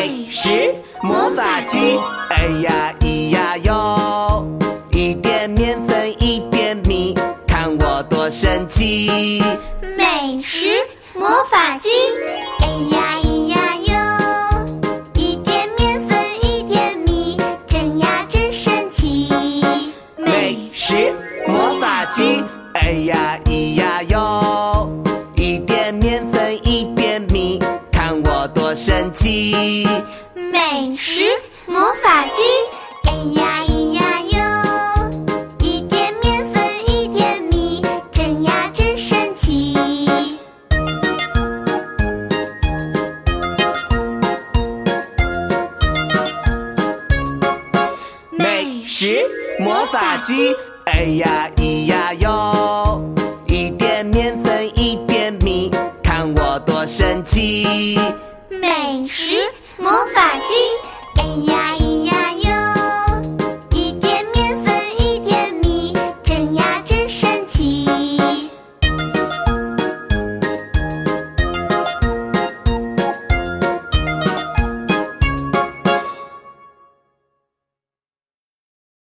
美食魔法鸡，哎呀咿呀哟，一点面粉一点米，看我多神奇！美食魔法鸡，哎呀咿呀哟，一点面粉一点米，真呀真神奇！美食魔法鸡，哎呀咿神奇！美食魔法机，哎呀咿呀哟，一点面粉一点米，真呀真神奇！美食魔法机，哎呀咿呀哟，一点面粉一点米，看我多神奇！美食魔法机。